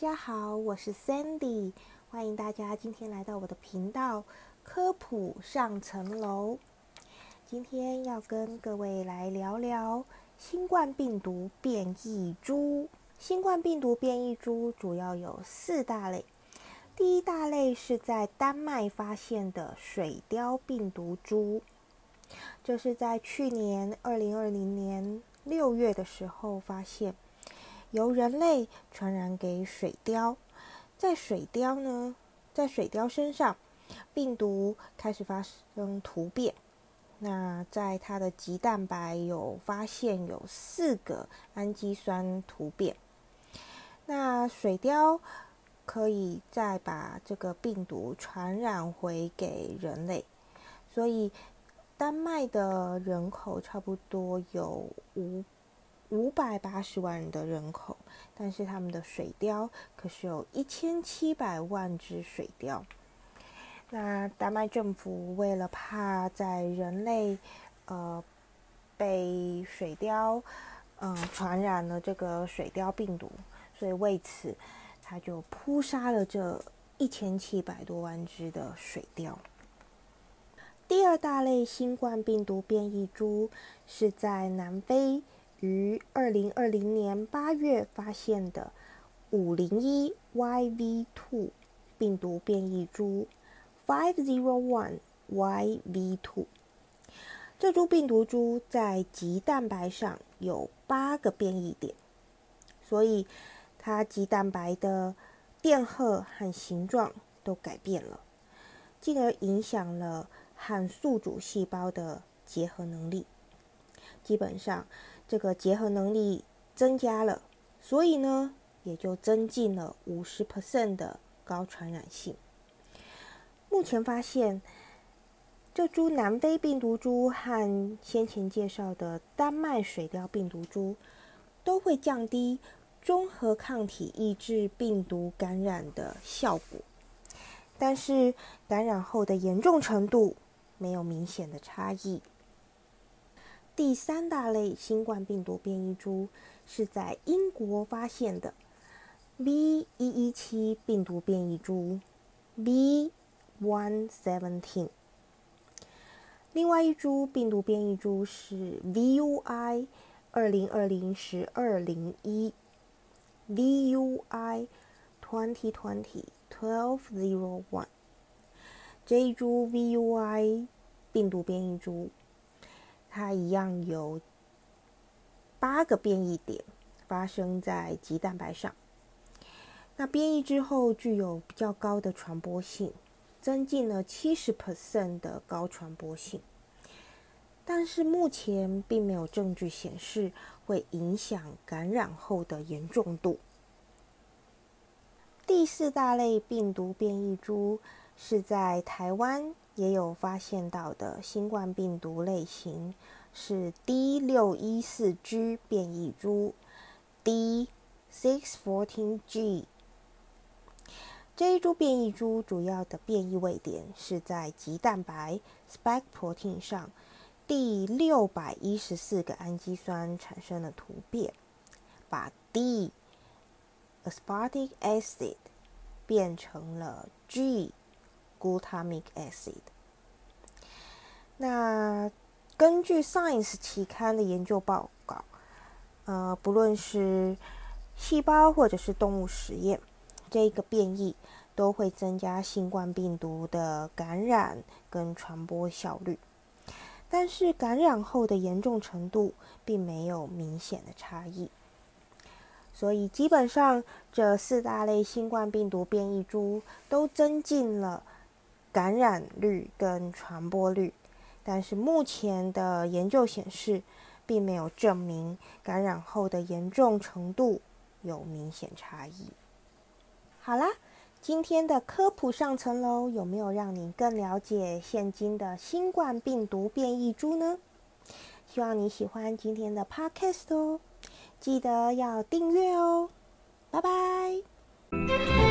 大家好，我是 Sandy，欢迎大家今天来到我的频道科普上层楼。今天要跟各位来聊聊新冠病毒变异株。新冠病毒变异株主要有四大类，第一大类是在丹麦发现的水貂病毒株，这是在去年二零二零年六月的时候发现。由人类传染给水貂，在水貂呢，在水貂身上，病毒开始发生突变。那在它的棘蛋白有发现有四个氨基酸突变。那水貂可以再把这个病毒传染回给人类，所以丹麦的人口差不多有五。五百八十万人的人口，但是他们的水貂可是有一千七百万只水貂。那丹麦政府为了怕在人类呃被水貂嗯传染了这个水貂病毒，所以为此他就扑杀了这一千七百多万只的水貂。第二大类新冠病毒变异株是在南非。于二零二零年八月发现的五零一 YV2 病毒变异株 Five Zero One YV2，这株病毒株在棘蛋白上有八个变异点，所以它棘蛋白的电荷和形状都改变了，进而影响了和宿主细胞的结合能力。基本上。这个结合能力增加了，所以呢，也就增进了五十 percent 的高传染性。目前发现，这株南非病毒株和先前介绍的丹麦水貂病毒株都会降低中和抗体抑制病毒感染的效果，但是感染后的严重程度没有明显的差异。第三大类新冠病毒变异株是在英国发现的 B. 一一七病毒变异株 B. one seventeen。另外一株病毒变异株是 VUI 二零二零十二零一 VUI twenty twenty twelve zero one。这一株 VUI 病毒变异株。它一样有八个变异点发生在棘蛋白上，那变异之后具有比较高的传播性，增进了七十 percent 的高传播性，但是目前并没有证据显示会影响感染后的严重度。第四大类病毒变异株是在台湾。也有发现到的新冠病毒类型是 D 六一四 G 变异株 D six fourteen G。这一株变异株主要的变异位点是在棘蛋白 spike protein 上第六百一十四个氨基酸产生了突变，把 D aspartic acid 变成了 G。Glutamic acid。那根据 Science 期刊的研究报告，呃，不论是细胞或者是动物实验，这个变异都会增加新冠病毒的感染跟传播效率，但是感染后的严重程度并没有明显的差异。所以基本上这四大类新冠病毒变异株都增进了。感染率跟传播率，但是目前的研究显示，并没有证明感染后的严重程度有明显差异。好啦，今天的科普上层楼有没有让你更了解现今的新冠病毒变异株呢？希望你喜欢今天的 podcast 哦，记得要订阅哦，拜拜。